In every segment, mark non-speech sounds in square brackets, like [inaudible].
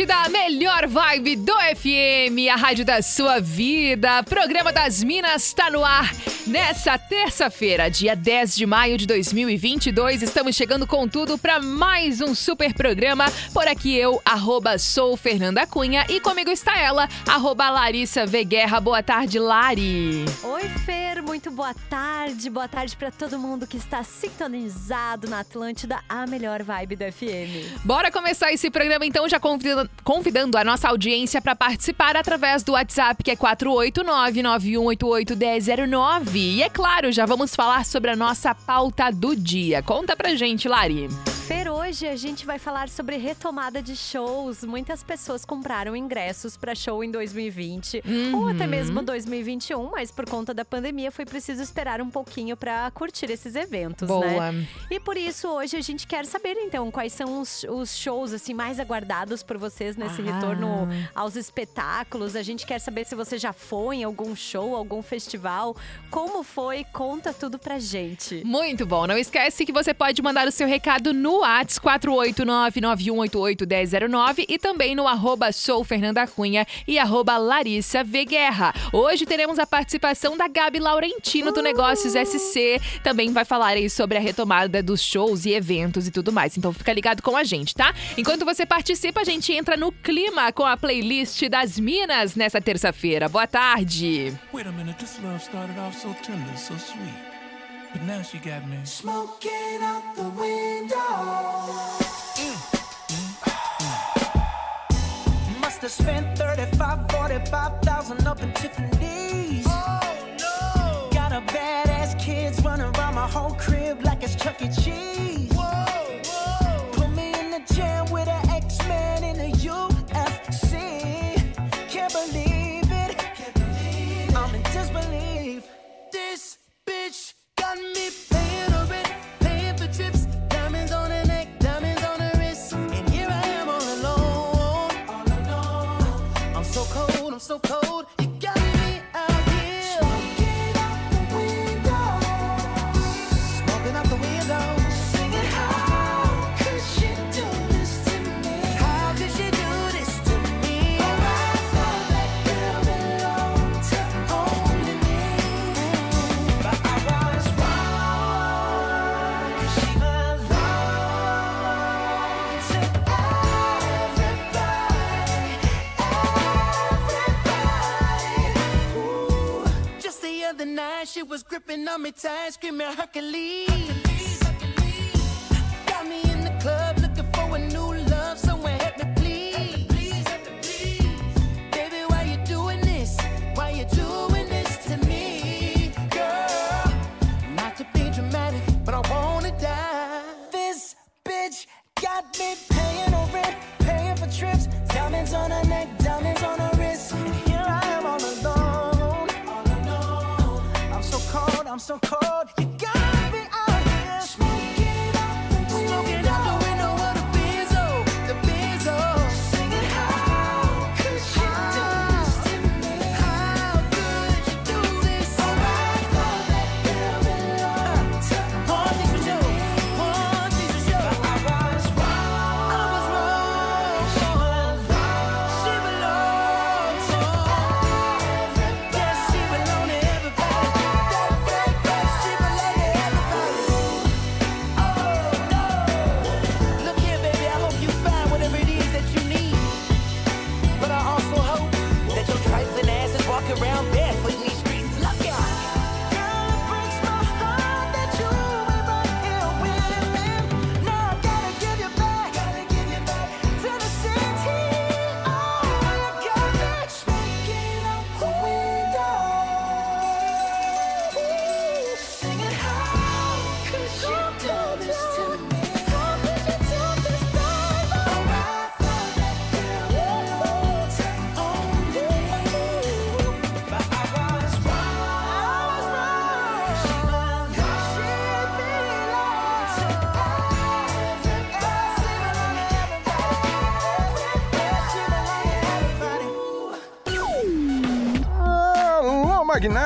Da melhor vibe do FM, a rádio da sua vida. Programa das Minas está no ar. Nessa terça-feira, dia 10 de maio de 2022, estamos chegando com tudo para mais um super programa. Por aqui eu, arroba sou Fernanda Cunha e comigo está ela, arroba Larissa Veguerra. Boa tarde, Lari. Oi, Fer, muito boa tarde. Boa tarde para todo mundo que está sintonizado na Atlântida, a melhor vibe do FM. Bora começar esse programa então, já convidando, convidando a nossa audiência para participar através do WhatsApp, que é 489 9188 1009 e é claro, já vamos falar sobre a nossa pauta do dia. Conta pra gente, Lari. Fer, hoje a gente vai falar sobre retomada de shows. Muitas pessoas compraram ingressos para show em 2020 uhum. ou até mesmo 2021, mas por conta da pandemia foi preciso esperar um pouquinho para curtir esses eventos, Boa. né? E por isso hoje a gente quer saber então quais são os, os shows assim mais aguardados por vocês nesse ah. retorno aos espetáculos. A gente quer saber se você já foi em algum show, algum festival, como foi, conta tudo pra gente. Muito bom. Não esquece que você pode mandar o seu recado no Whats 489-9188-1009 e também no arroba sou Fernanda Cunha e arroba Larissa V. Guerra. Hoje teremos a participação da Gabi Laurentino do Negócios SC. Também vai falar aí sobre a retomada dos shows e eventos e tudo mais. Então fica ligado com a gente, tá? Enquanto você participa, a gente entra no clima com a playlist das Minas nessa terça-feira. Boa tarde. Wait a minute, this love started off so tender, so sweet. But now she got me smoking out the window. Mm, mm, Must have spent 35, 45,000 up in Tiffany's. Oh no! Got a badass kids running around my whole crib like it's Chuck E. Cheese. Paying rent, paying for trips, diamonds on her neck, diamonds on her wrist, and here I am all alone. All alone. I'm so cold, I'm so cold. On me tight, screaming Hercules.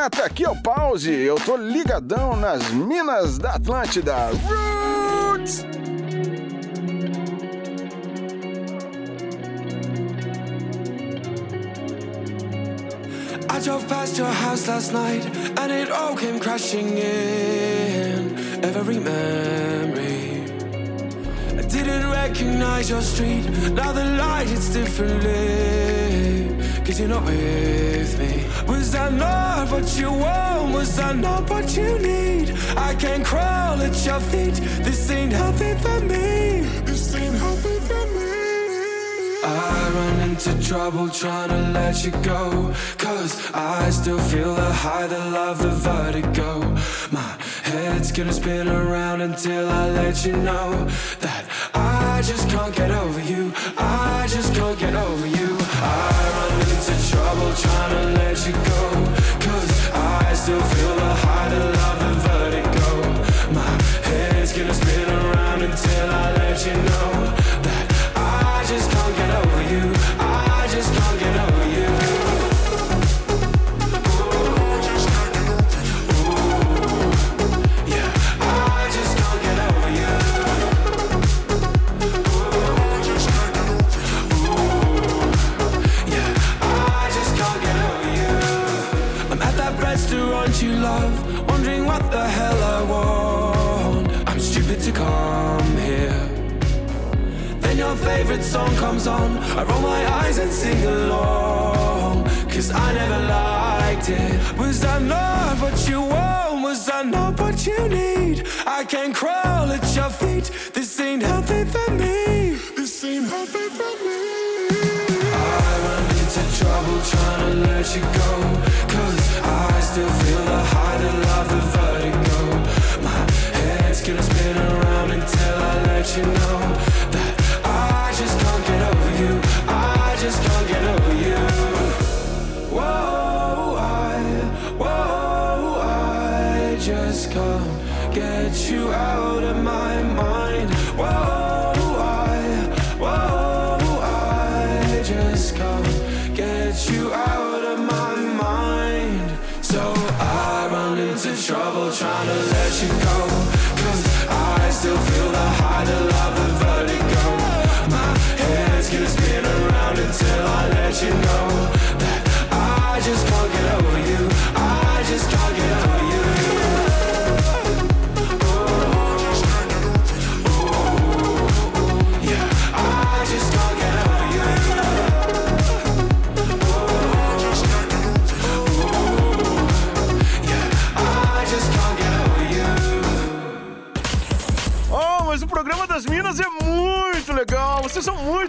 Magnata, aqui é o Pause. Eu tô ligadão nas minas da Atlântida. Roots! I drove past your house last night and it all came crashing in. Every memory. I didn't recognize your street. Now the light hits differently. Cause you're not with me. Was I not what you want? Was I not what you need? I can't crawl at your feet. This ain't healthy for me. This ain't healthy for me. I run into trouble trying to let you go. Cause I still feel the high, the love, the vertigo. My head's gonna spin around until I let you know that I just can't get over you. I just can't get over you. Trouble trying to let you go. Cause I still feel favorite song comes on. I roll my eyes and sing along. Cause I never liked it. Was I not what you want? Was I not what you need? I can't crawl at your feet. This ain't healthy for me. This ain't healthy for me. I run into trouble trying to let you go. Cause I still feel the high, the love, the vertigo. My head's gonna spin around until I let you know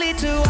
likely to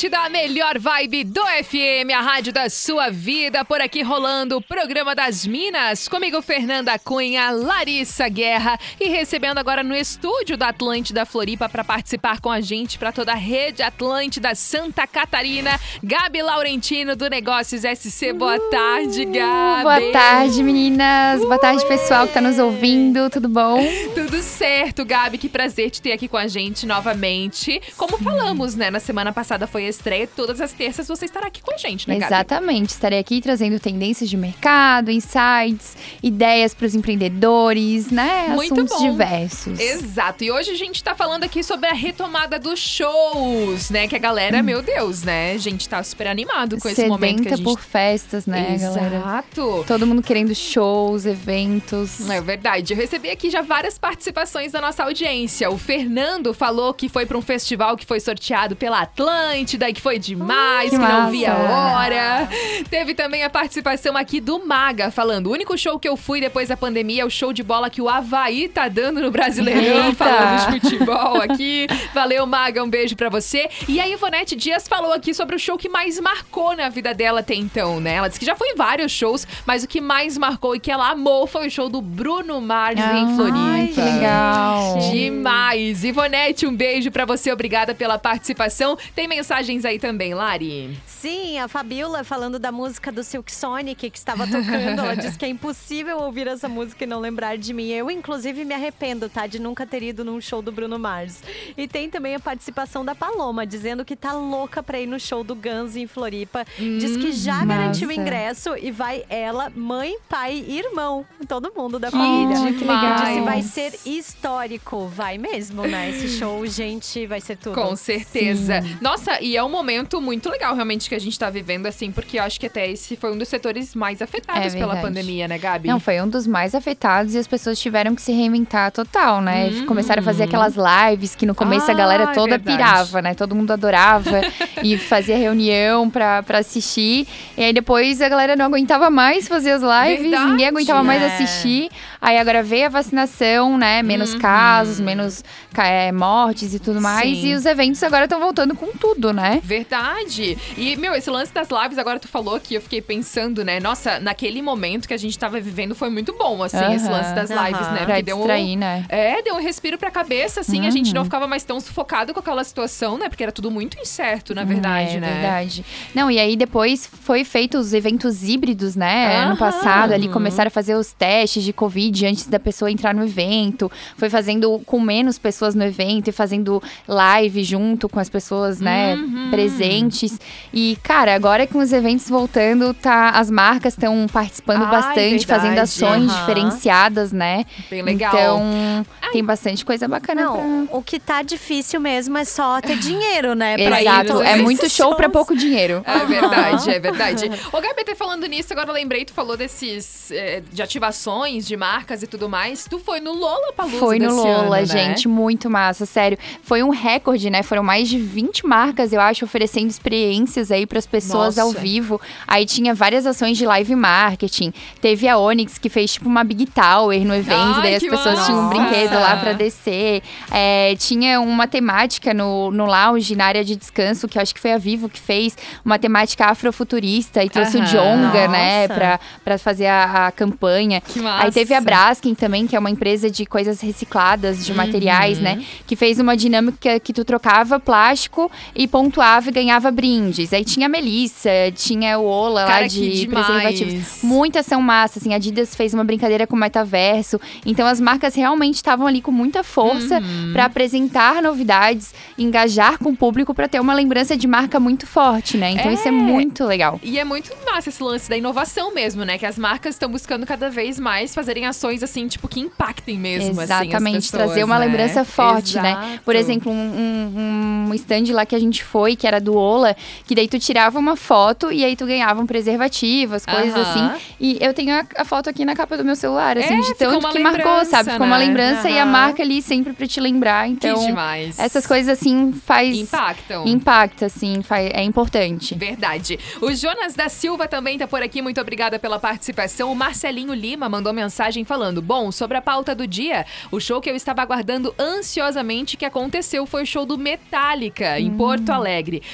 Atlântida, a melhor vibe do FM, a rádio da sua vida. Por aqui rolando o programa das Minas. Comigo, Fernanda Cunha, Larissa Guerra. E recebendo agora no estúdio da Atlântida Floripa para participar com a gente, para toda a rede Atlântida Santa Catarina, Gabi Laurentino do Negócios SC. Boa tarde, Gabi. Boa tarde, meninas. Boa tarde, pessoal que tá nos ouvindo. Tudo bom? [laughs] Tudo certo, Gabi. Que prazer te ter aqui com a gente novamente. Como falamos, né? Na semana passada foi estreia. Todas as terças você estará aqui com a gente, né, Gabi? Exatamente. Estarei aqui trazendo tendências de mercado, insights, ideias para os empreendedores, né? Muito Assuntos bom. diversos. Exato. E hoje a gente tá falando aqui sobre a retomada dos shows, né? Que a galera, meu Deus, né? A gente tá super animado com esse momento que a gente... por festas, né, galera? Exato. Todo mundo querendo shows, eventos. É verdade. Eu recebi aqui já várias participações da nossa audiência. O Fernando falou que foi para um festival que foi sorteado pela Atlântida e que foi demais, que que, não via a hora. Teve também a participação aqui do Maga falando: o único show que eu fui depois da pandemia é o show de bola que o Havaí tá dando no Brasileirão, Eita. [laughs] falando de futebol aqui. Valeu, Maga, um beijo pra você. E a Ivonete Dias falou aqui sobre o show que mais marcou na vida dela até então, né? Ela disse que já foi em vários shows, mas o que mais marcou e que ela amou foi o show do Bruno Mars em Ai, Floripa. que legal. Demais! Ivonete, um beijo pra você, obrigada pela participação. Tem mensagens aí também, Lari? Sim, a Fabiola falando da música do Silk Sonic que estava tocando. Ela disse que é impossível ouvir essa música e não lembrar de mim. Eu, inclusive, me arrependo, tá? De nunca ter ido num show do Bruno Mars. E tem também a participação da Paloma, dizendo que tá louca pra ir no show do Guns em Floripa. Diz que já garantiu o ingresso e vai ela, mãe, pai e irmão. Todo mundo da família. Oh, que legal. Disse vai ser histórico. Vai mesmo, né? Esse show, gente, vai ser tudo. Com certeza. Nossa, e é um momento muito legal realmente que a gente tá vivendo, assim, porque eu acho que até esse foi um dos setores mais afetados É pela pandemia, né, Gabi? Não, foi um dos mais afetados e as pessoas tiveram que se reinventar total, né? Uhum. Começaram a fazer aquelas lives que no começo a Ah, galera é toda verdade. pirava, né? Todo mundo adorava [laughs] e fazia reunião pra, pra assistir. E aí depois a galera não aguentava mais fazer as lives, Verdade. ninguém aguentava mais É. assistir. Aí agora veio a vacinação, né? Menos Uhum. casos, menos é, mortes e tudo mais. Sim. E os eventos agora estão voltando com tudo, né? Verdade. E, meu, esse lance das lives, agora tu falou aqui, eu fiquei pensando, né? Nossa, naquele momento que a gente tava vivendo foi muito bom, assim, esse Aham. lance das lives, Aham. né? Pra Porque deu um, distrair, né? É, deu um respiro pra cabeça, assim, a Uhum. gente não ficava mais tão sufocado com aquela situação, né? Porque era tudo muito incerto, na verdade, é, né? verdade. Não, e aí depois foi feito os eventos híbridos, né? Ano passado, ali começaram a fazer os testes de Covid antes da pessoa entrar no evento. Foi fazendo com menos pessoas no evento e fazendo live junto com as pessoas, né? Uhum. Presentes. E, cara, agora com os eventos voltando, tá, as marcas estão participando Ai, bastante, fazendo ações Aham. diferenciadas, né? Bem legal. Então, tem bastante coisa bacana pra... Não, o que tá difícil mesmo é só ter dinheiro, né? pra Exato, é muito show pra shows. pouco dinheiro. É verdade, é verdade. [laughs] Ô, Gabi, até falando nisso, agora eu lembrei, tu falou desses eh, de ativações de marcas e tudo mais. Tu foi no Lola Palusa Foi no desse Lola, ano, né? gente, muito massa, sério. Foi um recorde, né? Foram mais de 20 marcas, eu acho, oferecendo experiências aí pras pessoas Nossa. ao vivo. Aí tinha várias ações de live marketing. Teve a Onyx que fez tipo uma Big Tower no evento, Ai, daí as pessoas tinham um massa! brinquedo lá pra descer. É, tinha uma temática no, no lounge, na área de descanso, que eu acho que foi a Vivo que fez, uma temática afrofuturista e trouxe o. Jonga, né, Nossa. pra, pra fazer a, a campanha. Que massa. Aí teve a Braskem também, que é uma empresa de coisas recicladas, de materiais, Uhum. né? Que fez uma dinâmica que tu trocava plástico e pontuava e ganhava brindes. Aí tinha a Melissa, tinha o Ola Cara, lá de preservativos. Muita ação massa, assim, a Adidas fez uma brincadeira com o metaverso. Então as marcas realmente estavam ali com muita força Uhum. pra apresentar novidades, engajar com o público pra ter uma lembrança de marca muito forte, né? Então isso é É. muito legal. E é muito massa esse lance da inovação mesmo, né? Que as marcas estão buscando cada vez mais fazerem ações assim, tipo, que impactem mesmo, assim, as Exatamente, pessoas, trazer uma né? lembrança forte, né? Exato. Por exemplo, um, um, um stand lá que a gente foi, que era do Ola, que daí tu tirava uma foto e aí tu ganhava um preservativo, as coisas Aham. assim. E eu tenho a, a foto aqui na capa do meu celular, assim, É, de tanto uma que marcou, sabe? Ficou uma né? lembrança e a marca ali sempre pra te lembrar. Que Então, demais. essas coisas assim faz. Impactam. Impacta, assim, faz, é importante. Verdade. O Jonas da Silva também tá por aqui. Muito obrigada pela participação. O Marcelinho Lima mandou mensagem falando: Bom, sobre a pauta do dia, o show que eu estava aguardando ansiosamente que aconteceu foi o show do Metallica em Porto Alegre.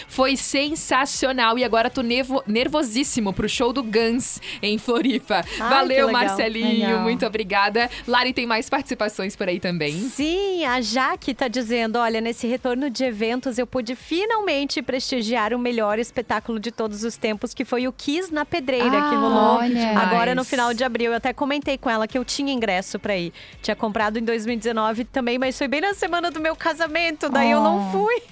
Foi sensacional e agora tô nevo- nervosíssimo pro show do Guns em Floripa. Ai, Valeu, que. Marcelinho. Legal. Muito obrigada. Lari, tem mais participações por aí também. Sim, a Jaque tá dizendo: olha, nesse retorno de eventos eu pude finalmente prestigiar o melhor espetáculo de todos os tempos, que foi o Kiss na Pedreira, que Ah, rolou olha. agora no final de abril. Eu até comentei com ela que eu tinha ingresso pra ir. Tinha comprado em 2019 também, mas foi bem na semana do meu casamento, daí eu não Oh. fui.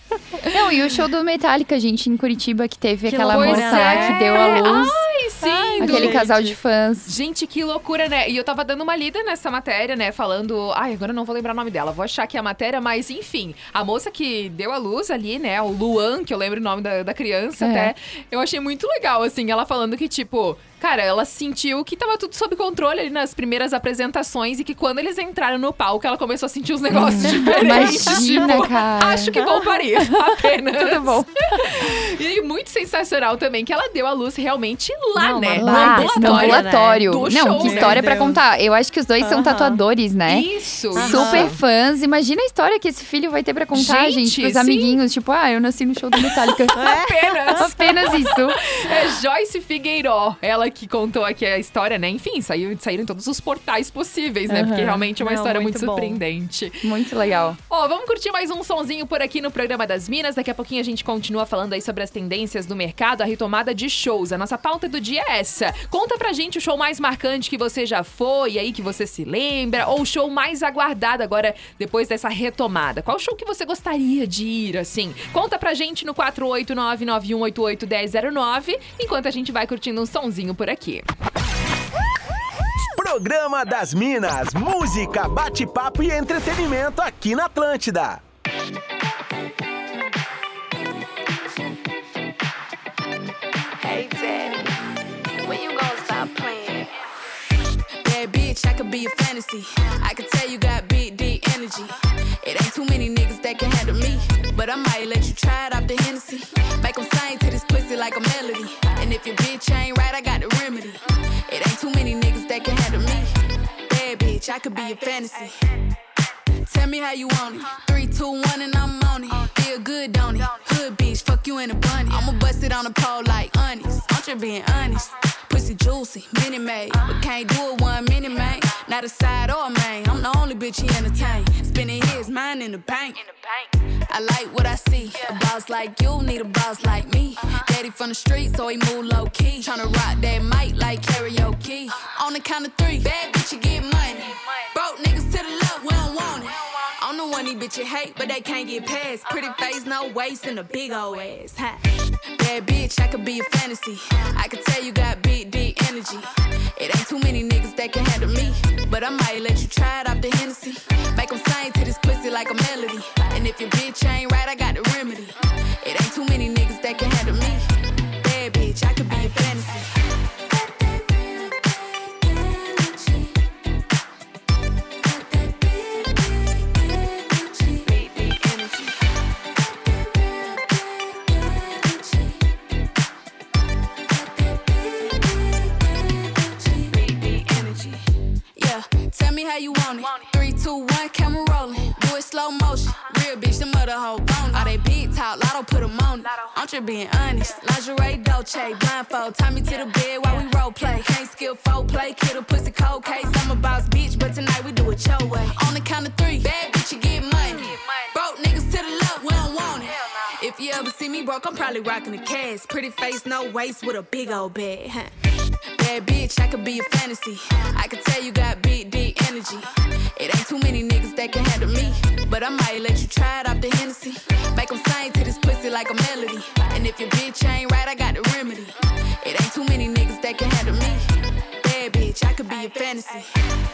Não, e o show do Metallica, gente, em Curitiba, que teve Que aquela loucura, moça né? que deu a luz. Ai, sim, do- aquele gente. casal de fãs. Gente, que loucura, né? E eu tava dando uma lida nessa matéria, né? Falando. Ai, agora eu não vou lembrar o nome dela. Vou achar aqui a matéria, mas enfim. A moça que deu a luz ali, né? O Luan, que eu lembro o nome da, da criança É. até. Eu achei muito legal, assim, ela falando que, tipo. Cara, ela sentiu que tava tudo sob controle ali nas primeiras apresentações e que quando eles entraram no palco, ela começou a sentir os negócios diferentes. Imagina, tipo, cara. Acho que vou parir. [laughs] Apenas. Tudo bom. E muito sensacional também que ela deu a luz realmente lá, Não, né? Uma No baita no ambulatório. ambulatório. Do Não, show, que né? história Deus. contar. Eu acho que os dois são Aham. tatuadores, né? Isso. Super fãs. Imagina a história que esse filho vai ter pra contar, Gente, gente, pros sim. amiguinhos. Tipo, ah, eu nasci no show do Metallica. [laughs] Apenas. Apenas isso. É Joyce Figueiró, ela que contou aqui a história, né? Enfim, saiu, saíram em todos os portais possíveis, né? Porque Aham. realmente é uma Não, história muito, muito surpreendente. Muito legal. Ó, vamos curtir mais um sonzinho por aqui no programa das Minas. Daqui a pouquinho a gente continua falando aí sobre as tendências do mercado, a retomada de shows. A nossa pauta do dia é essa. Conta pra gente o show mais marcante que você já foi, aí que você se lembra, ou o show mais aguardado agora depois dessa retomada. Qual show que você gostaria de ir, assim? Conta pra gente no 489-9188-1009, enquanto a gente vai curtindo um sonzinho por aqui. Programa das Minas, música, bate-papo e entretenimento aqui na Atlântida. Bitch, I could be a fantasy. I could tell you got big, deep energy. It ain't too many niggas that can handle me. But I might let you try it off the Hennessy. Make 'em sing to this pussy like a melody. And if your bitch ain't right, I got the remedy. It ain't too many niggas that can handle me. Bad bitch, I could be a fantasy. Tell me how you want it. Three, two, one, and I'm on it. Feel good, don't it? Hood bitch, fuck you in a bunny. I'ma bust it on the pole like honest. I'm just being honest. Pussy juicy, mini made. But can't do it one mini man. Not a side or a main. I'm the only bitch he entertain. Spending his mind in the bank. I like what I see. A boss like you need a boss like me. Uh-huh. Daddy from the street, so he move low key. Tryna rock that mic like karaoke. Uh-huh. On the count of three, bad bitch, you get money. Broke niggas to the left, we don't want it. I'm the one these bitches hate, but they can't get past. Pretty face, no waist, and a big old ass. Ha. Bad bitch, I could be a fantasy. I could tell you got big, deep energy. It ain't too many niggas that can handle me. But I might let you try it off the Hennessy. Make 'em sing to this pussy like a melody. And if your bitch ain't right, I got I'm just being honest. Lingerie, Dolce, blindfold. Tie me to the bed while we role play. Can't skill folk play, kid a pussy cold case. I'm a boss bitch, but tonight we do it your way. On the count of three, bad bitch, you get money. Broke niggas to the left, we don't want it. If you ever see me broke, I'm probably rocking a cast. Pretty face, no waist with a big old bag. Huh? Bad bitch, I could be a fantasy. I could tell you got big, deep energy. It ain't too many niggas that can handle me. But I might let you try it off the Hennessy. Make 'em sing like a melody. And if your bitch ain't right, I got the remedy. It ain't too many niggas that can handle me. Bad bitch, I could be a fantasy.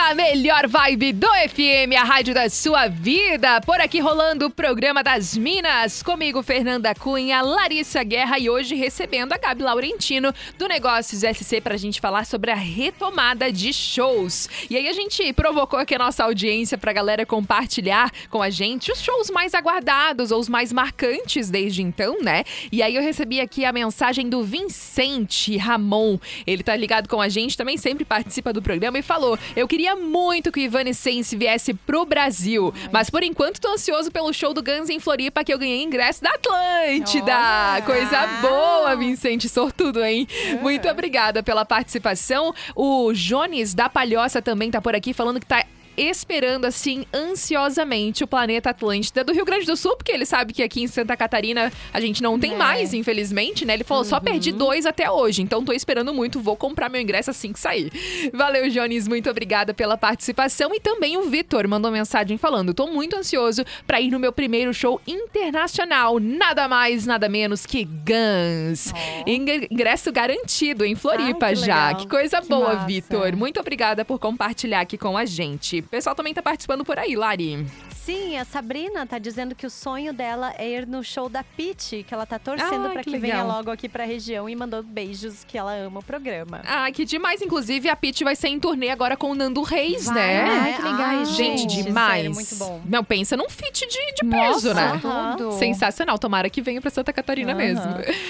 Atlântida, a melhor vibe do FM, a rádio da sua vida. Por aqui rolando o programa das Minas. Comigo, Fernanda Cunha, Larissa Guerra e hoje recebendo a Gabi Laurentino do Negócios SC pra gente falar sobre a retomada de shows. E aí a gente provocou aqui a nossa audiência pra galera compartilhar com a gente os shows mais aguardados ou os mais marcantes desde então, né? E aí eu recebi aqui a mensagem do Vicente Ramon. Ele tá ligado com a gente, também sempre participa do programa e falou: Eu queria muito que o Evanescence viesse pro Brasil, mas por enquanto tô ansioso pelo show do Guns em Floripa que eu ganhei ingresso da Atlântida. Olha! Coisa boa, Vicente, sortudo, hein? Muito obrigada pela participação. O Jones da Palhoça também tá por aqui falando que tá esperando, assim, ansiosamente o planeta Atlântida do Rio Grande do Sul, porque ele sabe que aqui em Santa Catarina a gente não tem É. mais, infelizmente, né? Ele falou, só perdi dois até hoje, então tô esperando muito, vou comprar meu ingresso assim que sair. Valeu, Jones, muito obrigada pela participação. E também o Vitor mandou mensagem falando, tô muito ansioso pra ir no meu primeiro show internacional, nada mais, nada menos que Guns. Ingre- Ingresso garantido em Floripa Ai, que já. Que coisa Que boa. Vitor. Muito obrigada por compartilhar aqui com a gente. O pessoal também tá participando por aí, Lari. Sim, a Sabrina tá dizendo que o sonho dela é ir no show da Pitty, que ela tá torcendo Ah, pra que que, venha logo aqui pra região e mandou beijos que ela ama o programa. Ah, que demais. Inclusive, a Pete vai ser em turnê agora com o Nando Reis, Vai, né? Ai, que legal. Ai, Gente, gente, demais. sério, muito bom. Não, pensa num feat de, de Nossa, peso, né? Aham. tudo. Sensacional. Tomara que venha pra Santa Catarina Aham. mesmo.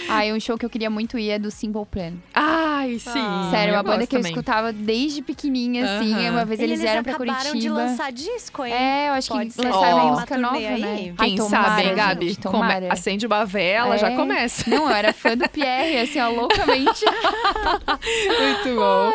Ai, um show que eu queria muito ir é do Simple Plan. Ai, sim. Ah. Sério, eu uma banda que eu também. escutava desde pequenininha, assim. Aham. Uma vez eles, vieram pra acabaram Curitiba. de lançar disco, hein? É, eu acho Pode que lançaram Ó. uma música uma nova, né? Ai, Quem tomara, sabe, hein, Gabi? Come-. Acende uma vela, já É. começa. Não, eu era fã do Pierre, assim, ó, loucamente. [laughs] Muito bom.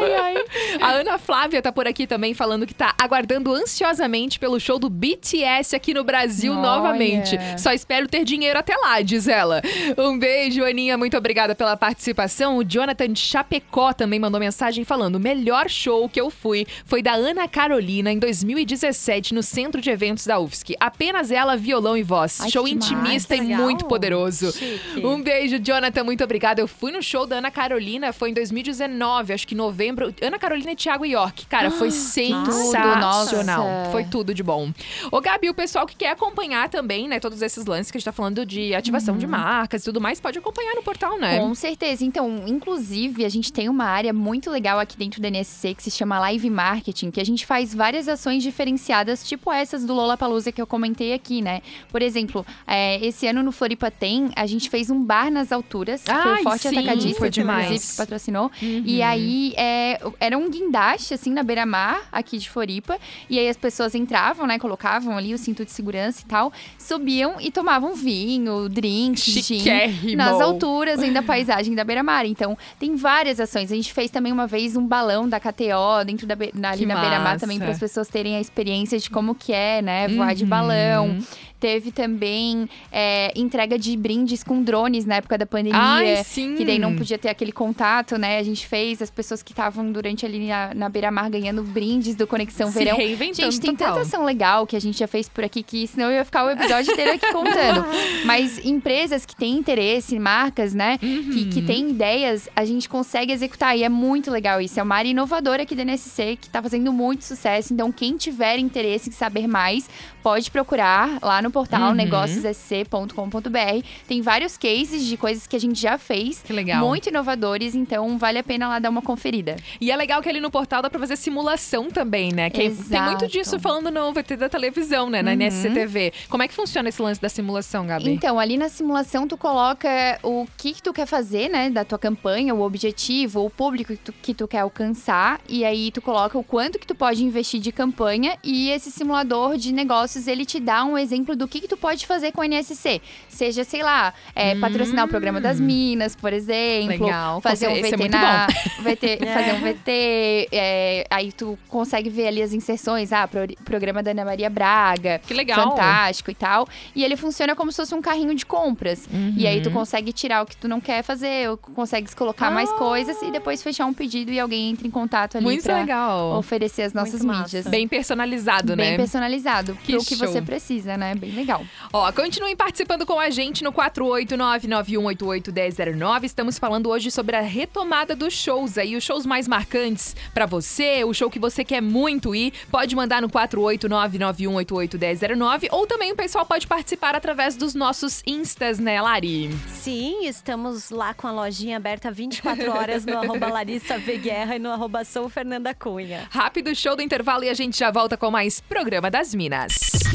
A Ana Flávia tá por aqui também falando que tá aguardando ansiosamente pelo show do BTS aqui no Brasil Olha. novamente. Só espero ter dinheiro até lá, diz ela. Um beijo, Aninha. Muito obrigada pela participação. O Jonathan de Chapecó também mandou mensagem falando: o melhor show que eu fui foi da Ana Carolina em 2017 no centro de eventos da UFSC. Apenas ela, violão e voz. Ai, show intimista e muito poderoso. Chique. Um beijo, Jonathan. Muito obrigada. Eu fui no show da Ana Carolina, foi em 2019, acho que em novembro. Ana Carolina e Thiago York. Cara, foi [gasps] sensacional. nossa. Foi tudo de bom. Ô, Gabi, o pessoal que quer acompanhar também, né, todos esses lances que a gente tá falando de ativação de marcas e tudo mais, pode acompanhar no portal, né? Com certeza. Então, inclusive, a gente tem uma área muito legal aqui dentro da NSC que se chama Live Marketing, que a gente faz várias ações diferenciadas, tipo essas do Lollapalooza que eu comentei aqui, né? Por exemplo, é, esse ano no Floripa tem, a gente fez um bar nas alturas, que foi Ai, o Forte sim, Atacadista, foi demais. inclusive que patrocinou. Uhum. E aí, é, era um guindaste, assim, na beira-mar, aqui de Floripa. E aí as pessoas entravam, né? Colocavam ali o cinto de segurança e tal, subiam e tomavam vinho, drinks, gin nas alturas ainda da paisagem da beira-mar. Então, tem várias ações. A gente fez também uma vez um balão da KTO dentro da na, ali Que na beira-mar também para as pessoas terem a experiência de como que é, né, voar de Uhum. balão. Teve também é, entrega de brindes com drones na época da pandemia. Ai, sim. Que daí não podia ter aquele contato, né? A gente fez, as pessoas que estavam durante ali na, na beira-mar ganhando brindes do Conexão Se Verão. reinventando Gente, tem total. tanta ação legal que a gente já fez por aqui que senão eu ia ficar o episódio inteiro aqui contando. [laughs] Mas empresas que têm interesse, marcas, né? Que, que Uhum. têm ideias, a gente consegue executar. E é muito legal isso. É uma área inovadora aqui da NSC que tá fazendo muito sucesso. Então, quem tiver interesse em saber mais, pode procurar lá no portal Uhum. negóciossc.com.br. Tem vários cases de coisas que a gente já fez. Que legal. Muito inovadores, então vale a pena lá dar uma conferida. E é legal que ali no portal dá pra fazer simulação também, né? Que tem muito Exato. disso falando no VT da televisão, né? Na Uhum. NSCTV. Como é que funciona esse lance da simulação, Gabi? Então, ali na simulação, tu coloca o que, que tu quer fazer, né? Da tua campanha, o objetivo, o público que tu, que tu quer alcançar. E aí, tu coloca o quanto que tu pode investir de campanha. E esse simulador de negócios, ele te dá um exemplo do que, que tu pode fazer com o NSC. Seja, sei lá, é, patrocinar o programa das Minas, por exemplo. Legal. Fazer um Esse é VT na... [laughs] VT, [laughs] Fazer um VT. é, aí, tu consegue ver ali as inserções. Ah, pro- programa da Ana Maria Braga. Que legal. Fantástico e tal. E ele funciona como se fosse um carrinho de compras. E aí tu Uhum. consegue tirar o que tu não quer fazer, ou consegue colocar mais coisas e depois fechar um pedido e alguém entra em contato ali Muito pra legal. oferecer as nossas Muito massa. mídias. Bem personalizado, Bem né? personalizado, Que pro que show. você precisa, né? Bem legal. Ó, continuem participando com a gente no 489-9188-1009. Estamos falando hoje sobre a retomada dos shows aí, os shows mais marcantes pra você, o show que você quer muito ir. Pode mandar no 489-9188-1009 ou também o pessoal pode participar através dos nossos instas, né, Lari? Sim, estamos lá com a lojinha aberta 24 horas no [laughs] arroba Larissa V Guerra e no arroba Sou Fernanda Cunha. Rápido show do intervalo e a gente já volta com mais Programa das Minas.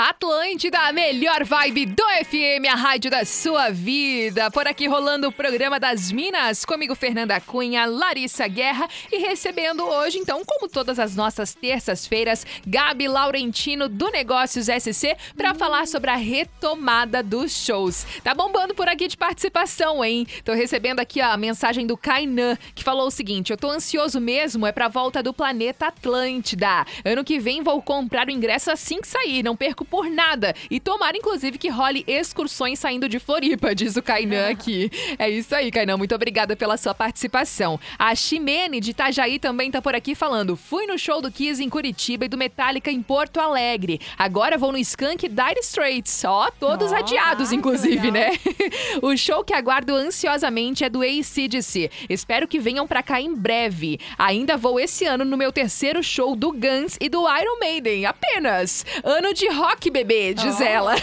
Atlântida, a melhor vibe do FM, a rádio da sua vida. Por aqui rolando o programa das Minas, comigo Fernanda Cunha, Larissa Guerra e recebendo hoje, então, como todas as nossas terças-feiras, Gabi Laurentino do Negócios SC para falar sobre a retomada dos shows. Tá bombando por aqui de participação, hein? Tô recebendo aqui a mensagem do Kainan, que falou o seguinte: "Eu tô ansioso mesmo é pra volta do planeta Atlântida. Ano que vem vou comprar o ingresso assim que sair, não perco por nada. E tomara inclusive que role excursões saindo de Floripa", [laughs] diz o Kainan aqui. É isso aí, Kainan, muito obrigada pela sua participação. A Ximene de Itajaí também tá por aqui falando: "Fui no show do Kiss em Curitiba e do Metallica em Porto Alegre. Agora vou no Skunk Dire Straits. Ó, todos Ó, adiados inclusive, né? [laughs] o show que aguardo ansiosamente é do ACDC. Espero que venham pra cá em breve. Ainda vou esse ano no meu terceiro show do Guns e do Iron Maiden, apenas. Ano de rock, bebê, diz ela.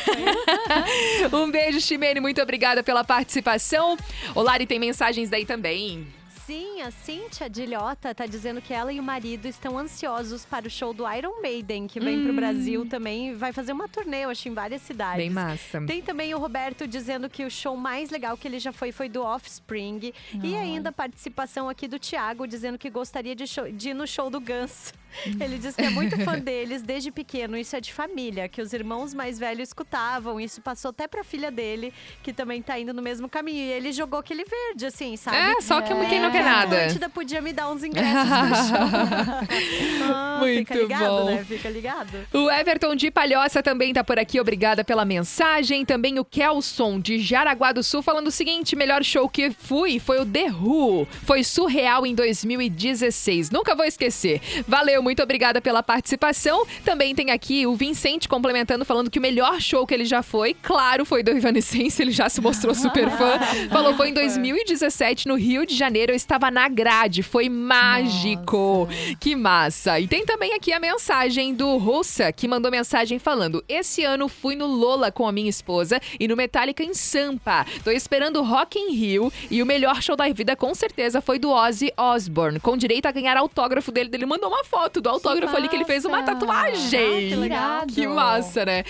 [laughs] um beijo, Ximene, muito obrigada pela participação. O Lari tem mensagens daí também. Sim, a Cíntia Dilhota tá dizendo que ela e o marido estão ansiosos para o show do Iron Maiden, que vem pro Brasil também. Vai fazer uma turnê, eu acho, em várias cidades. Bem massa. Tem também o Roberto dizendo que o show mais legal que ele já foi foi do Offspring. E ainda a participação aqui do Thiago dizendo que gostaria de, show- de ir no show do Guns. [laughs] Ele diz que é muito fã deles desde pequeno. Isso é de família, que os irmãos mais velhos escutavam. Isso passou até pra filha dele, que também tá indo no mesmo caminho. E ele jogou aquele verde, assim, sabe? É, só que quem não quer Que a nada. Atlântida podia me dar uns ingressos pro [laughs] show. Ah, Muito fica ligado, bom. né? Fica ligado. O Everton de Palhoça também tá por aqui, obrigada pela mensagem. Também o Kelson de Jaraguá do Sul falando o seguinte: melhor show que fui foi o The Who. Foi surreal em 2016. Nunca vou esquecer. Valeu, muito obrigada pela participação. Também tem aqui o Vicente complementando, falando que o melhor show que ele já foi, claro, foi do Evanescence, ele já se mostrou super fã. [laughs] Falou, foi em 2017, no Rio de Janeiro, eu estava na grade. Foi mágico. Que massa. E tem também aqui a mensagem do Russa, que mandou mensagem falando: Esse ano fui no Lola com a minha esposa e no Metallica em Sampa. Tô esperando o Rock in Rio e o melhor show da vida com certeza foi do Ozzy Osbourne, com direito a ganhar autógrafo dele. Ele mandou uma foto do autógrafo ali que ele fez uma tatuagem. Ah, que legal. Que massa, né?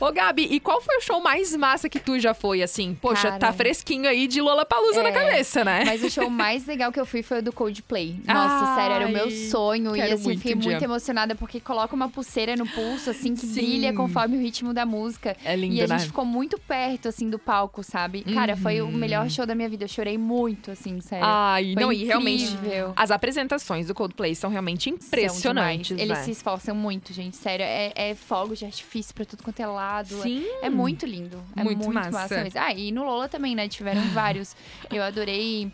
Ô, Gabi, e qual foi o show mais massa que tu já foi, assim? Poxa, Cara. tá fresquinho aí de Lola Palusa na É, cabeça, né? Mas o show mais legal que eu fui foi o do Coldplay. Nossa, Ai, [laughs] sério, era o meu sonho. E assim, muito fiquei um muito emocionada porque coloca uma pulseira no pulso, assim, que Sim. brilha conforme o ritmo da música. É lindo, E a né? gente ficou muito perto, assim, do palco, sabe? Cara, foi o melhor show da minha vida. Eu chorei muito, assim, sério. Ai, Foi não, e realmente incrível. as apresentações do Coldplay são realmente São impressionantes, demais. Eles né? se esforçam muito, gente. Sério, é, é fogo de artifício pra tudo quanto é lado. É- Sim. É, muito lindo. É Muito muito, massa. massa. mesmo. Ah, e no Lola também, né? Tiveram [laughs] vários. Eu adorei.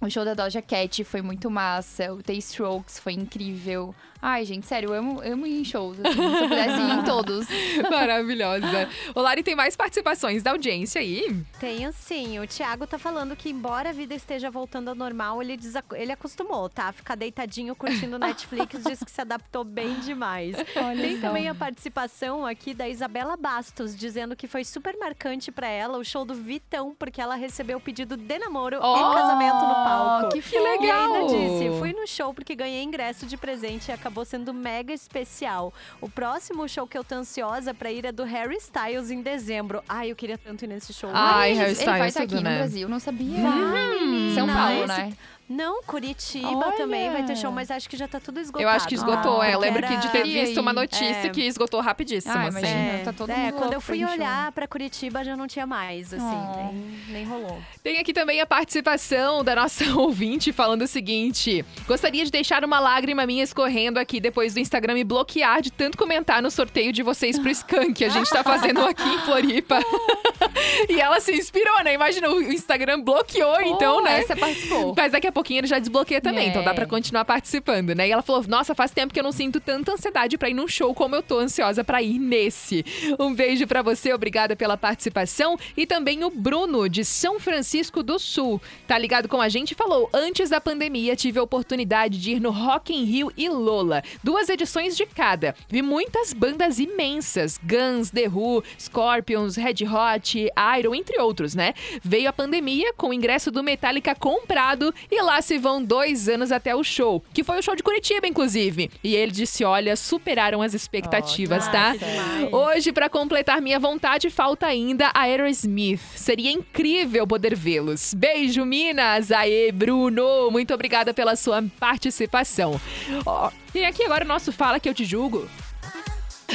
O show da Doja Cat foi muito massa. O The Strokes foi incrível. Ai, gente, sério, eu amo, amo ir em shows. Assim, se eu pudesse ir em todos. [laughs] Maravilhosa. O Lari tem mais participações da audiência aí? Tenho sim. O Thiago tá falando que, embora a vida esteja voltando ao normal, ele, desac- ele acostumou, tá? Ficar deitadinho curtindo [laughs] Netflix, diz que se adaptou bem demais. Tem também a participação aqui da Isabela Bastos, dizendo que foi super marcante pra ela o show do Vitão, porque ela recebeu o pedido de namoro Oh, e casamento no palco. que Que legal! E ainda disse, fui no show porque ganhei ingresso de presente e acabou sendo mega especial. O próximo show que eu tô ansiosa pra ir é do Harry Styles em dezembro. Ai, eu queria tanto ir nesse show. Ai, Harry Ele vai Styles, estar aqui tudo, no né? Brasil, não sabia. Vai, São Não, Paulo, né? Não, Curitiba Olha! também vai ter show, mas acho que já tá tudo esgotado. Eu acho que esgotou, Ah, é. Eu lembro que de ter visto uma notícia É. que esgotou rapidíssimo, Ah, assim. imagina. É, Tá todo é, mundo quando eu fui show. olhar pra Curitiba já não tinha mais, assim, Oh. nem, nem rolou. Tem aqui também a participação da nossa [laughs] ouvinte falando o seguinte: Gostaria de deixar uma lágrima minha escorrendo aqui depois do Instagram me bloquear de tanto comentar no sorteio de vocês pro Skank. que A gente tá fazendo aqui em Floripa. [laughs] e ela se inspirou, né? Imagina, o Instagram bloqueou, então, Oh, né? Essa participou. Mas daqui a pouquinho ele já desbloqueia também, então dá É. pra continuar participando, né? E ela falou: Nossa, faz tempo que eu não sinto tanta ansiedade pra ir num show como eu tô ansiosa pra ir nesse. Um beijo pra você, obrigada pela participação. E também o Bruno, de São Francisco do Sul, tá ligado com a gente falou: Antes da pandemia, tive a oportunidade de ir no Rock in Rio e Lola, duas edições de cada. Vi muitas bandas imensas: Guns, The Who, Scorpions, Red Hot, Iron, entre outros, né? Veio a pandemia com o ingresso do Metallica comprado e lá se vão dois anos até o show, que foi o show de Curitiba, inclusive. E ele disse: olha, superaram as expectativas, Oh, tá? demais. Hoje, pra completar minha vontade, falta ainda a Aerosmith. Seria incrível poder vê-los. Beijo, Minas! Aê, Bruno! Muito obrigada pela sua participação. Ó, tem aqui agora o nosso Fala Que Eu Te Julgo.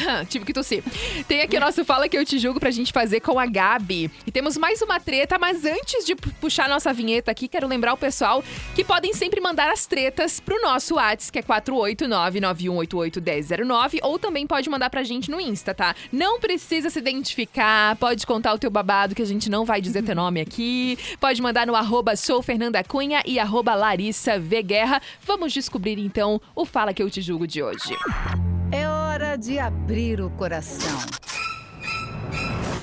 [coughs] Tive que tossir. Tem aqui o nosso Fala Que Eu Te Julgo pra gente fazer com a Gabi. E temos mais uma treta, mas antes de pu- puxar nossa vinheta aqui, quero lembrar o pessoal que podem sempre mandar as tretas pro nosso WhatsApp, que é 489-9188-1009, ou também pode mandar pra gente no Insta, tá? Não precisa se identificar, pode contar o teu babado, que a gente não vai dizer teu nome aqui. Pode mandar no arroba sou Fernanda Cunha e arroba. Vamos descobrir então o Fala Que Eu Te Julgo de hoje. É hora de abrir o coração.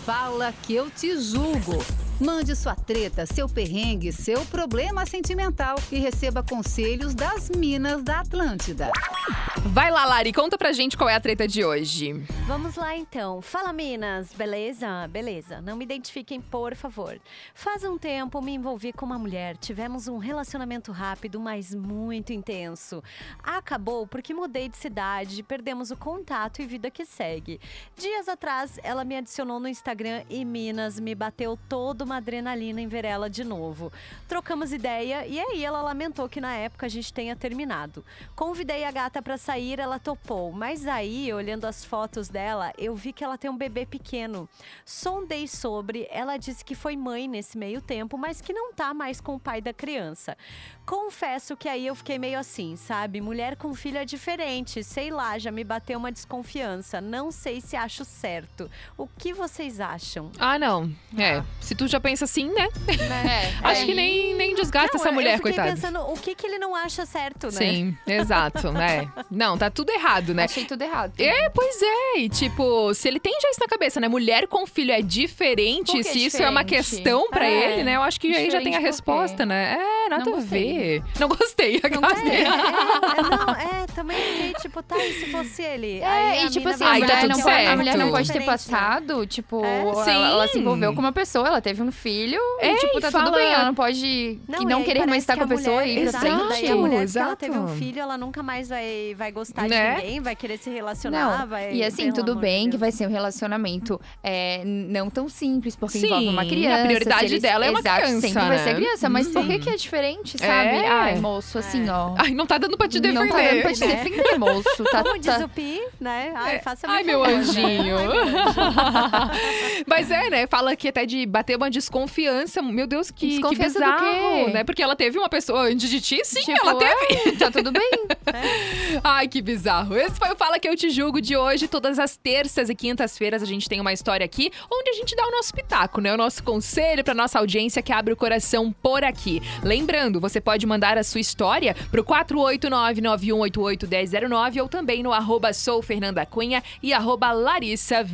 Fala que eu te julgo. Mande sua treta, seu perrengue, seu problema sentimental e receba conselhos das Minas da Atlântida. Vai lá, Lari, conta pra gente qual é a treta de hoje. Vamos lá então. Fala Minas, beleza? Beleza. Não me identifiquem, por favor. Faz um tempo me envolvi com uma mulher. Tivemos um relacionamento rápido, mas muito intenso. Acabou porque mudei de cidade, perdemos o contato e vida que segue. Dias atrás, ela me adicionou no Instagram e Minas me bateu toda uma adrenalina em ver ela de novo. Trocamos ideia e aí ela lamentou que na época a gente tenha terminado. Convidei a gata pra sair, ela topou, mas aí, olhando as fotos dela, eu vi que ela tem um bebê pequeno. Sondei sobre, ela disse que foi mãe nesse meio tempo, mas que não tá mais com o pai da criança. Confesso que aí eu fiquei meio assim, sabe? Mulher com filho é diferente, sei lá, já me bateu uma desconfiança. Não sei se acho certo. O que vocês acham? Ah, não. É, se tu já pensa assim, né? [laughs] É, Acho aí- que nem, nem desgasta Não, essa eu- mulher, eu fiquei coitada. pensando o que, que ele não acha certo, né? Sim, exato, né? Não, tá tudo errado, né? Achei tudo errado. É, pois é. E, tipo, se ele tem já isso na cabeça, né? Mulher com filho é diferente. Se isso é uma diferente? questão pra É. ele, né? Eu acho que aí já tem a Diferente resposta, né? É, nada Não a gostei. ver. Não gostei. a Não gostei. É, é, não, é, também fiquei tipo, tá, e se fosse ele? É, Aí a e tipo assim, a tá mulher, tudo não pode, a mulher não certo. pode ter Diferente, né? passado, tipo, É, ela, sim. ela se envolveu com uma pessoa, ela teve um filho, É, e tipo, e tá fala- tudo bem, ela não pode Não, que não querer mais estar que com a pessoa mulher, e ir pra exato, frente. daí a mulher que ela exato. teve um filho, ela nunca mais vai, vai gostar Né? de ninguém, vai querer se relacionar, Não, vai... e assim, tudo bem que vai ser um relacionamento é, não tão simples, porque Sim, envolve uma a criança. prioridade se eles- dela é uma Exato, criança, sempre vai ser né? criança, mas por que Sim. que é diferente, sabe? É. Ai, moço, assim, ó. Ai, não tá dando pra te defender. Não tá dando pra te né? defender, moço. Tá, Como diz tá- o Pi, né? Ai, faça Ai, meu anjinho. Ai, meu anjo. Mas é, né? Fala que até de bater uma desconfiança. Meu Deus, que, que Desconfiança do bizarro, né? Porque ela teve uma pessoa antes de ti, sim, Tipo, ela teve. é, tá tudo bem. [laughs] Ai, que bizarro. Esse foi o Fala Que Eu Te Julgo de hoje. Todas as terças e quintas-feiras a gente tem uma história aqui onde a gente dá o nosso pitaco, né? O nosso conselho pra nossa audiência que abre o coração por aqui. Lembrando, você pode mandar a sua história pro 489-9188-1009 ou também no arroba soufernandacunha e arroba Larissa.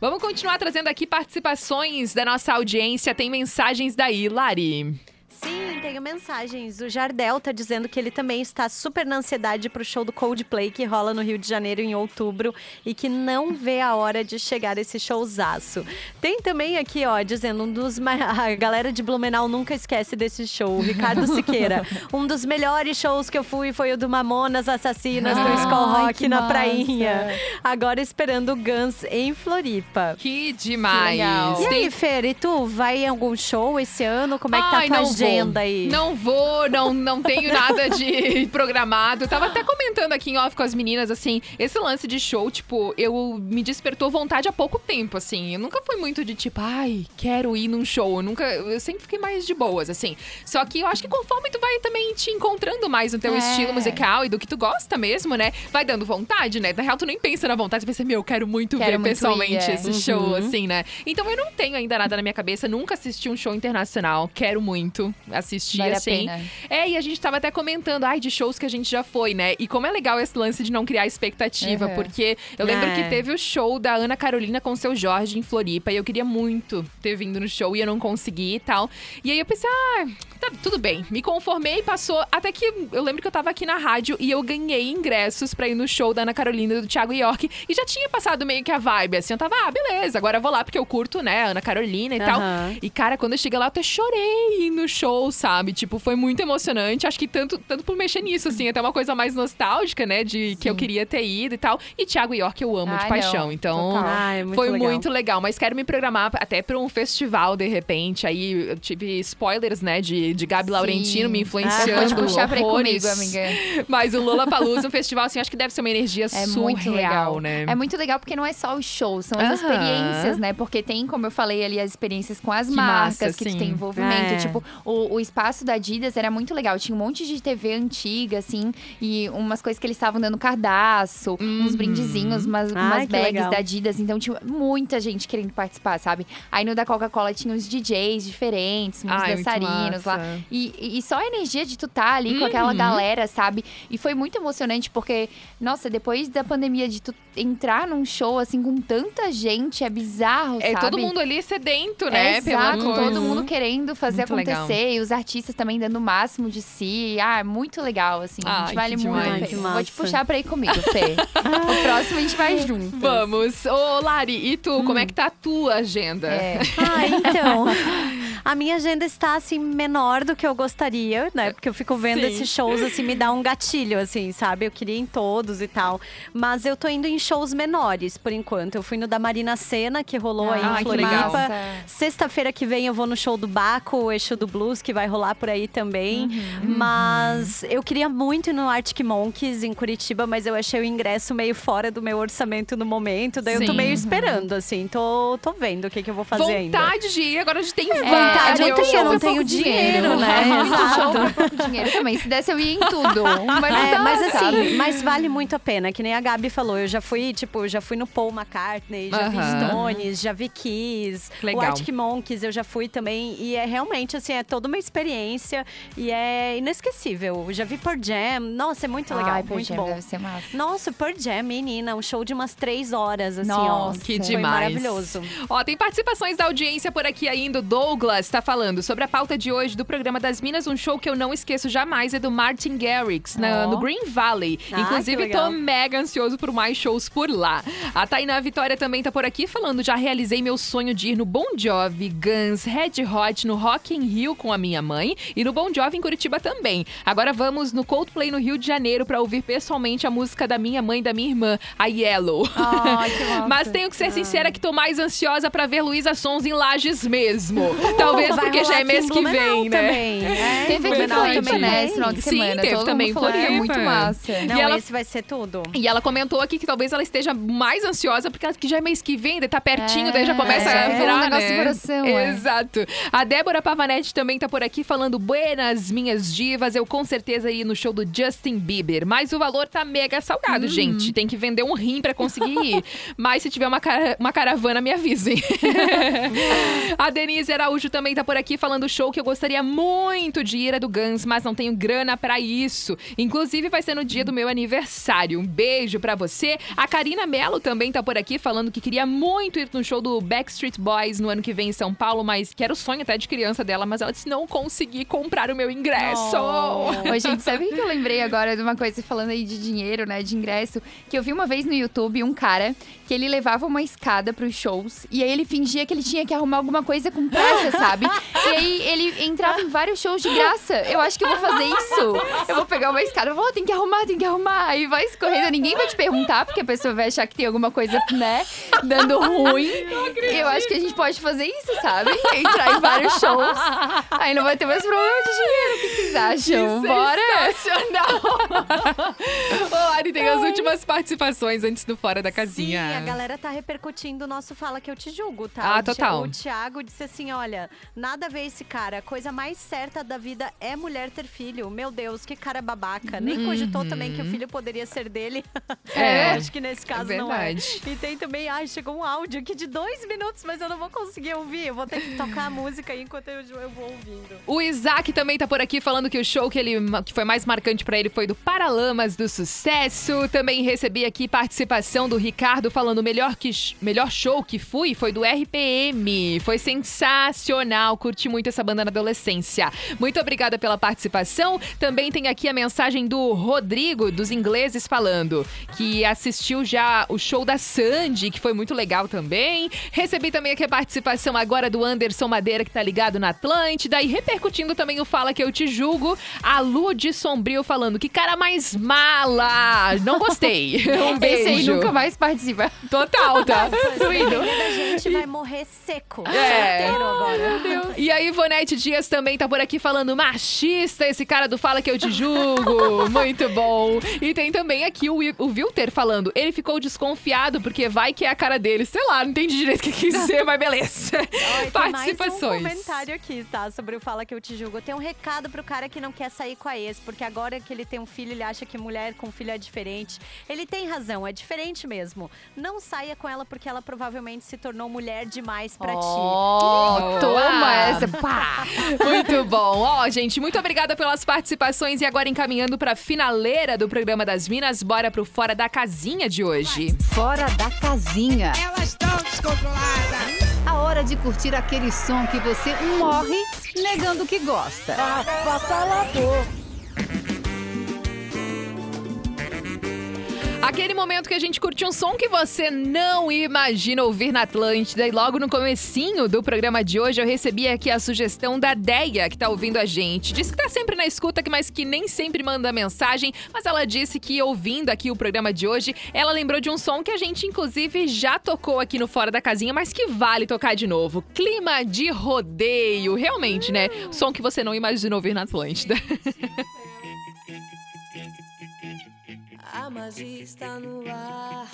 Vamos continuar trazendo aqui participações da nossa audiência. Tem mensagens daí, Lari. Sim, tenho mensagens. O Jardel tá dizendo que ele também está super na ansiedade pro show do Coldplay que rola no Rio de Janeiro em outubro e que não vê a hora de chegar esse showzaço. Tem também aqui, ó, dizendo um dos ma- [laughs] a galera de Blumenau nunca esquece desse show. O Ricardo [laughs] Siqueira. um dos melhores shows que eu fui foi o do Mamonas Assassinas no Ai, Skull Rock que na massa. prainha. Agora esperando o Guns em Floripa. Que demais. legal. E aí, Fer, e tu vai em algum show esse ano? Como é que tá Ai, a tua não vou. Agenda aí? Não vou, não, não tenho nada de [laughs] programado. Tava até comentando aqui em off com as meninas, assim, esse lance de show, tipo, eu me despertou vontade há pouco tempo, assim. Eu nunca fui muito de tipo, ai, quero ir num show. Eu nunca, eu sempre fiquei mais de boas, assim. Só que eu acho que conforme tu vai também te encontrando mais no teu É. estilo musical e do que tu gosta mesmo, né? Vai dando vontade, né? Na real, tu nem pensa na vontade, você pensa, meu, eu quero muito Quero ver muito pessoalmente ir, é. esse show, assim, né? Então eu não tenho ainda nada na minha cabeça, nunca assisti um show internacional. Quero muito assistir, Vale a assim. É, e a gente tava até comentando, ai, de shows que a gente já foi, né? E como é legal esse lance de não criar expectativa, Uhum. porque eu lembro É. que teve o show da Ana Carolina com seu Jorge em Floripa, e eu queria muito ter vindo no show e eu não consegui e tal. E aí eu pensei, ah, tá, tudo bem. Me conformei, passou. Até que eu lembro que eu tava aqui na rádio e eu ganhei ingressos pra ir no show da Ana Carolina e do Thiago York. E já tinha passado meio que a vibe, assim. Eu tava, ah, beleza, agora eu vou lá porque eu curto, né, a Ana Carolina e tal. Aham. E, cara, quando eu cheguei lá, eu até chorei no show, sabe? Tipo, foi muito emocionante. Acho que tanto, tanto por mexer nisso, assim, até uma coisa mais nostálgica, né? De que eu queria ter ido e tal. E Thiago York eu amo de Ai, paixão. não. Então. Ai, muito Foi legal. muito legal, mas quero me programar até pra um festival de repente. Aí eu tive spoilers, né, de, de Gabi Laurentino me Eu influenciando. vou te puxar pra horrores. comigo, amiga. Mas o Lola Palusa, um festival assim, acho que deve ser uma energia É surreal, muito legal. né? É muito legal porque não é só os shows, são as Aham. experiências, né? Porque tem, como eu falei ali, as experiências com as Que marcas, massa, que tu sim. tem envolvimento. É. Tipo, o, o espaço da Adidas era muito legal. Tinha um monte de TV antiga, assim, e umas coisas que eles estavam dando cardaço, uns Uhum. brindezinhos, umas, Ai, umas bags legal. da Adidas. Então tinha muita gente querendo participar, sabe? Aí no da Coca-Cola tinha uns DJs diferentes, uns Ai, dançarinos lá. E, e- só a energia de tu tá ali com aquela Uhum. galera, sabe? E foi muito emocionante porque, nossa, depois da pandemia de tu entrar num show assim com tanta gente, é bizarro, É sabe? todo mundo ali sedento, né? É, pela exato, coisa. todo mundo querendo fazer Muito legal. acontecer e os artistas também dando o máximo de si. Ah, é muito legal, assim. a Ai, gente vale muito. a demais. pena. Que Vou te puxar pra ir comigo, Fê. [laughs] o próximo a gente vai junto. Vamos. Ô, Lari, e tu? Como é que tá a tua agenda? É. Ah, então. [laughs] A minha agenda está assim menor do que eu gostaria, né? Porque eu fico vendo Sim. esses shows assim me dá um gatilho assim, sabe? Eu queria em todos e tal, mas eu tô indo em shows menores por enquanto. Eu fui no da Marina Sena que rolou aí Ah, em que legal. Floripa. Sexta-feira que vem eu vou no show do Baco, o eixo do blues que vai rolar por aí também. Mas eu queria muito ir no Arctic Monkeys em Curitiba, mas eu achei o ingresso meio fora do meu orçamento no momento. Daí eu tô Sim. meio esperando assim, tô, tô vendo o que, que eu vou fazer ainda. Vontade de ir, agora a gente tem vontade eu vários. tenho, eu não tenho dinheiro, né? [laughs] Muito Exato. show por pouco dinheiro também. Se desse, eu ia em tudo. [laughs] Mas, não É, dá, mas sabe? assim, mas vale muito a pena, que nem a Gabi falou. Eu já fui, tipo, já fui no Paul McCartney, já vi Aham. Stones, já vi Kiss, Legal. o Arctic Monkeys eu já fui também. E é realmente, assim, é toda uma experiência e é inesquecível. Eu já vi Pearl Jam, nossa, é muito legal, Ai, muito Jam bom. Deve ser massa. Nossa, Pearl Jam, menina, um show de umas três horas, assim, Nossa, ó. Que Foi demais. maravilhoso. Ó, tem participações da audiência por aqui ainda. O Douglas tá falando sobre a pauta de hoje do programa das Minas. Um show que eu não esqueço jamais é do Martin Garrix, na- no Green Valley. Ah, Inclusive, tô mega ansioso por mais shows por lá. A Tainá Vitória também tá por aqui falando: já realizei meu sonho de ir no Bon Jovi, Guns, Red Hot, no Rock in Rio com a minha mãe e no Bon Jovi em Curitiba também. Agora vamos no Coldplay no Rio de Janeiro pra ouvir pessoalmente a música da minha mãe e da minha irmã, a Yellow. [laughs] Massa. Mas tenho que ser sincera que tô mais ansiosa pra ver Luísa Sons em Lages mesmo. Talvez Vai porque já é mês que vem, né? Também. É, Teve aqui em Floripa, também né? Esse final de Sim, semana. teve Todo também mundo falou que Floripa. é muito massa. Não, E ela- esse vai ser tudo. E ela comentou aqui que talvez ela esteja mais ansiosa, porque ela que já é mês que vem, daí tá pertinho, É, daí já começa é, a é virar, um negócio né? do coração, é. Exato. A Débora Pavanetti também tá por aqui falando buenas, minhas divas. Eu com certeza ia no show do Justin Bieber, mas o valor tá mega salgado, Hum. gente. Tem que vender um rim pra conseguir ir. [laughs] mas se tiver uma, cara- uma caravana, me avisem. [laughs] a Denise Araújo também tá por aqui falando show que eu gostaria muito de ir é do Guns, mas não tenho grana pra isso. Inclusive vai ser no dia do meu aniversário. Um beijo pra você. A Karina Mello também tá por aqui falando que queria muito ir no show do Backstreet Boys no ano que vem em São Paulo, mas que era o sonho até de criança dela, mas ela disse não consegui comprar o meu ingresso. Ô, gente, sabe o que eu lembrei agora de uma coisa falando aí de dinheiro, né? De ingresso? Que eu vi uma vez no YouTube um cara que ele levava uma escada pros shows e aí ele fingia que ele tinha que arrumar alguma coisa com pressa, sabe? E aí ele entrava em vários shows de graça. Eu acho que eu vou fazer isso. Eu vou pegar uma escada, vou, "Oh, tem que arrumar, tem que arrumar. Aí vai escorrendo, ninguém vai te perguntar, porque a pessoa vai achar que tem alguma coisa, né, dando ruim. Eu acho que a gente pode fazer isso, sabe? Entrar em vários shows. Aí não vai ter mais problema de dinheiro. O que vocês acham? Bora? Sensacional! [laughs] Ô, Ari, tem as últimas participações antes do Fora da Casinha. Sim, a galera tá repercutindo o nosso Fala Que Eu Te Julgo, tá? Ah, total. O Thiago disse assim, olha, nada a ver esse cara. A coisa mais certa da vida é mulher ter filho. Meu Deus, que cara babaca. Nem cogitou também que o filho poderia ser dele. [laughs] Uhum. É, Eu acho que nesse caso não é. E tem também, ai, chegou um áudio aqui de dois minutos, mas eu não vou conseguir ouvir. Eu vou ter que tocar a música aí enquanto eu, eu vou ouvindo. O Isaac também tá por aqui falando que o show que, ele, que foi mais marcante pra ele foi do Paralamas do Sucesso. Também recebi aqui participação do Ricardo falando o melhor, que, melhor show que fui foi do RPM. Foi sensacional, curti muito essa banda na adolescência. Muito obrigada pela participação. Também tem aqui a mensagem do Rodrigo, dos ingleses, falando que assistiu já o show da Sandy, que foi muito legal também. Recebi também aqui a participação agora do Anderson Madeira, que tá ligado na Atlântida. E repercutindo também o Fala Que Eu Te Julgo, a Lu de Sombrio falando que cara mais mala. Não gostei. [laughs] Um beijo. Esse aí nunca mais participa. Total, tá? [laughs] Depender da gente, vai morrer seco. É. Solteiro agora. E aí, Ivonete Dias também tá por aqui falando machista, esse cara do Fala Que Eu Te Julgo. [laughs] Muito bom. E tem também aqui o, o Wilter falando, ele ficou desconfiado porque vai que é a cara dele. Sei lá, não entendi direito o que quis dizer, mas beleza. Olha, tem mais um Participações. comentário aqui, tá? Sobre o Fala Que Eu Te Julgo. Tem um recado pro cara que não quer sair com a ex, porque agora que ele tem um filho, ele acha que mulher com filho é diferente. Ele tem razão, é diferente mesmo. Não saia com ela porque ela provavelmente se tornou mulher demais pra ti. Oh, toma essa. Pá. [laughs] Muito bom. Ó, gente, muito obrigada pelas participações. E agora encaminhando pra finaleira do programa das Minas, bora pro Fora da Casinha de hoje. Fora da casinha. Elas estão descontroladas. A hora de curtir aquele som que você morre negando que gosta. Aquele momento que a gente curte um som que você não imagina ouvir na Atlântida. E logo no comecinho do programa de hoje, eu recebi aqui a sugestão da Deia, que tá ouvindo a gente. Diz que tá sempre na escuta, mas que nem sempre manda mensagem. Mas ela disse que ouvindo aqui o programa de hoje, ela lembrou de um som que a gente, inclusive, já tocou aqui no Fora da Casinha, mas que vale tocar de novo. Clima de rodeio. Realmente, né? Som que você não imagina ouvir na Atlântida. [laughs] magia está no ar.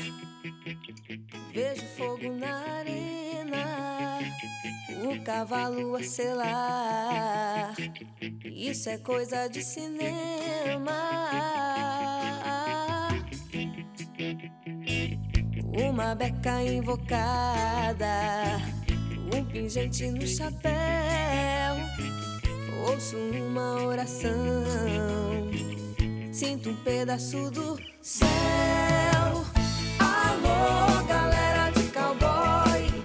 Vejo fogo na arena. O cavalo a selar. Isso é coisa de cinema. Uma beca invocada. Um pingente no chapéu. Ouço uma oração. Sinto um pedaço do céu. Alô, galera de cowboy.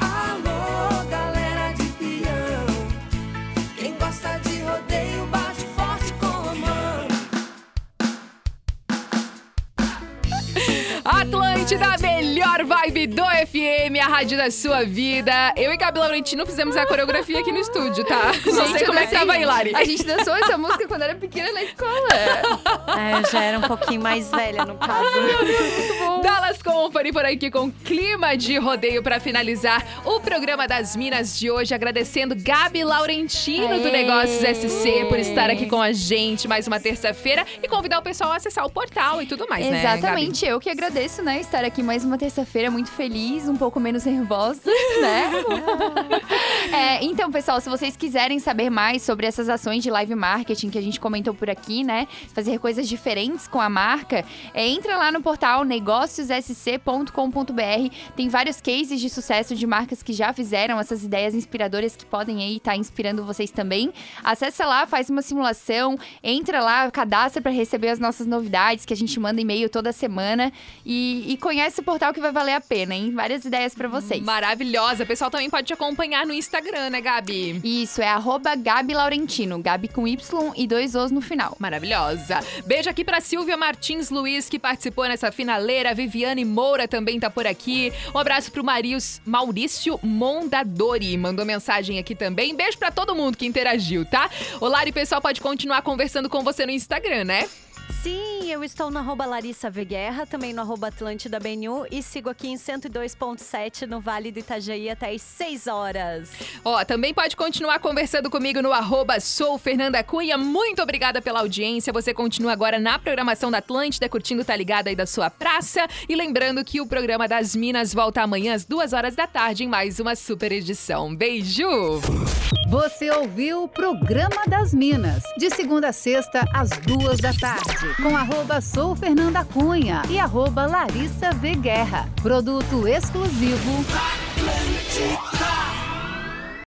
Alô, galera de peão. Quem gosta de rodeio, bate forte com a mão. Atlântida, a melhor vibe do FM, a rádio da sua vida. Eu e Gabi Laurentino fizemos a coreografia aqui no estúdio, tá? Não sei Gente, como é que tava aí, Lari. A gente dançou essa música quando era pequena na escola. É, eu já era um pouquinho mais velha, no caso. Dallas Company por aqui com clima de rodeio pra finalizar o programa das Minas de hoje, agradecendo Gabi Laurentino do Aê! Negócios SC por estar aqui com a gente mais uma terça-feira e convidar o pessoal a acessar o portal e tudo mais, né? Gabi? Exatamente, eu que agradeço, né? Estar aqui mais uma terça-feira muito feliz, um pouco menos nervosa, [laughs] né? [laughs] É, então, pessoal, se vocês quiserem saber mais sobre essas ações de live marketing que a gente comentou por aqui, né? Fazer coisas diferentes com a marca, é, entra lá no portal negóciossc.com.br. Tem vários cases de sucesso de marcas que já fizeram essas ideias inspiradoras que podem aí estar inspirando vocês também. Acessa lá, faz uma simulação, entra lá, cadastra para receber as nossas novidades que a gente manda e-mail toda semana e, e conhece o portal que vai valer a pena, hein? Várias ideias para vocês. Maravilhosa. O pessoal também pode te acompanhar no Instagram, né, Gabi? Isso, é arroba Gabi Laurentino, Gabi com Y e dois Os no final. Maravilhosa. Beijo aqui pra Silvia Martins Luiz, que participou nessa finaleira. Viviane Moura também tá por aqui. Um abraço pro Marius, Maurício Mondadori. Mandou mensagem aqui também. Beijo pra todo mundo que interagiu, tá? O Lari, pessoal, pode continuar conversando com você no Instagram, né? Sim, eu estou no arroba Larissa V Guerra, também no arroba Atlântida BNU e sigo aqui em 102.7 no Vale do Itajaí até às 6 horas. Ó, também pode continuar conversando comigo no arroba sou Fernanda Cunha. Muito obrigada pela audiência. Você continua agora na programação da Atlântida, curtindo Tá Ligado aí da sua praça. E lembrando que o programa das Minas volta amanhã às duas horas da tarde em mais uma super edição. Beijo! Você ouviu o Programa das Minas, de segunda a sexta, às duas da com arroba Sou Fernanda Cunha e arroba Larissa V Guerra. Produto exclusivo. Atlântica.